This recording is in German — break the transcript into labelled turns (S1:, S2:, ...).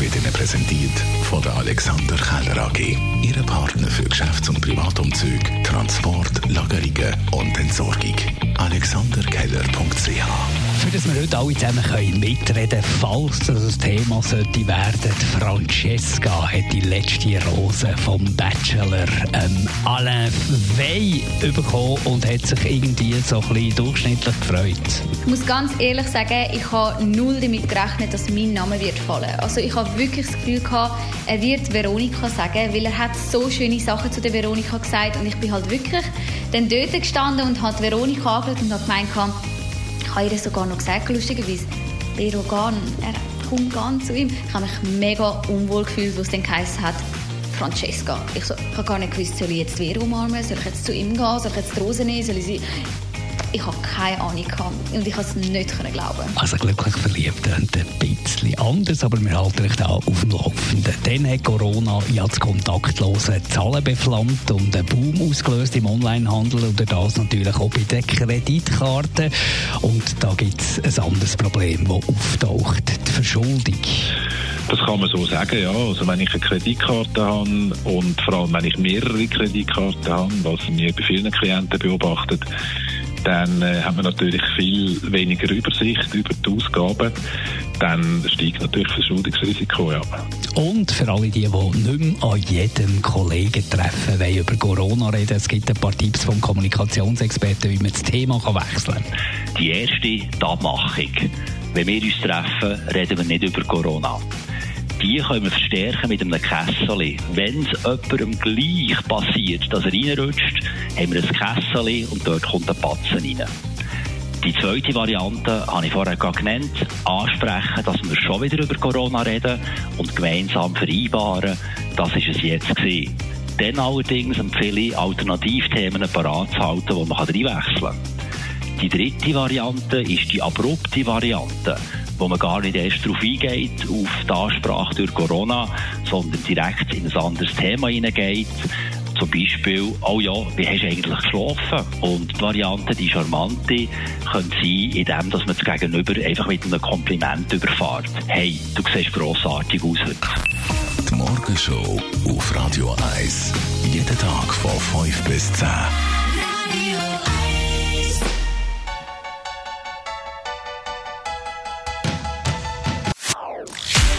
S1: wird Ihnen präsentiert von der Alexander Keller AG. Ihre Partner für Geschäfts- und Privatumzug, Transport, Lagerungen und Entsorgung. AlexanderKeller.ch
S2: für das wir heute alle zusammen können mitreden können, falls das ein Thema sollte werden. Francesca hat die letzte Rose vom Bachelor ähm, Alain Wey bekommen und hat sich irgendwie so ein bisschen durchschnittlich gefreut.
S3: Ich muss ganz ehrlich sagen, ich habe null damit gerechnet, dass mein Name wird fallen. Also ich habe wirklich das Gefühl gehabt, er wird Veronika sagen, weil er hat so schöne Sachen zu der Veronika gesagt und ich bin halt wirklich dann dort gestanden und hat Veronika angeschaut und habe gemeint, ich habe ihr sogar noch gesagt, lustigerweise, Berogan, er kommt ganz zu ihm. Ich habe mich mega unwohl gefühlt, was dann geheißen hat, Francesca. Ich, so, ich habe gar nicht gewusst, soll ich jetzt Vero umarmen, soll ich jetzt zu ihm gehen, soll ich jetzt die Rose nehmen, soll ich sie ich habe keine Ahnung gehabt und ich konnte es nicht glauben.
S2: Also glücklich verliebt und ein bisschen anders, aber wir halten euch da auf dem Laufenden. Dann hat Corona ja das kontaktlose Zahlen beflammt und einen Boom ausgelöst im Onlinehandel und das natürlich auch bei den Kreditkarten. Und da gibt es ein anderes Problem, das auftaucht, die Verschuldung.
S4: Das kann man so sagen, ja. Also wenn ich eine Kreditkarte habe und vor allem wenn ich mehrere Kreditkarten habe, was wir bei vielen Klienten beobachtet, dann äh, hat man natürlich viel weniger Übersicht über die Ausgaben. Dann steigt natürlich das Verschuldungsrisiko. Ja.
S2: Und für alle die, die nicht mehr an jedem Kollegen treffen wollen, über Corona reden, es gibt ein paar Tipps vom Kommunikationsexperten, wie man das Thema kann wechseln kann.
S5: Die erste die Abmachung. Wenn wir uns treffen, reden wir nicht über Corona die können wir verstärken mit einem Kessel. Wenn es jemandem gleich passiert, dass er reinrutscht, haben wir ein Kessel und dort kommt ein Batzen rein. Die zweite Variante habe ich vorher genannt. Ansprechen, dass wir schon wieder über Corona reden und gemeinsam vereinbaren. Das ist es jetzt gewesen. Dann allerdings empfehle ich, Alternativthemen parat zu halten, die man reinwechseln kann. Die dritte Variante ist die abrupte Variante wo man gar nicht erst darauf eingeht, auf die Ansprache durch Corona, sondern direkt in ein anderes Thema hineingeht. Zum Beispiel, oh ja, wie hast du eigentlich geschlafen? Und die Variante, die charmante, könnte sein, indem dass man das Gegenüber einfach mit einem Kompliment überfährt. Hey, du siehst grossartig aus heute.
S1: Die Morgenshow auf Radio 1. Jeden Tag von 5 bis 10.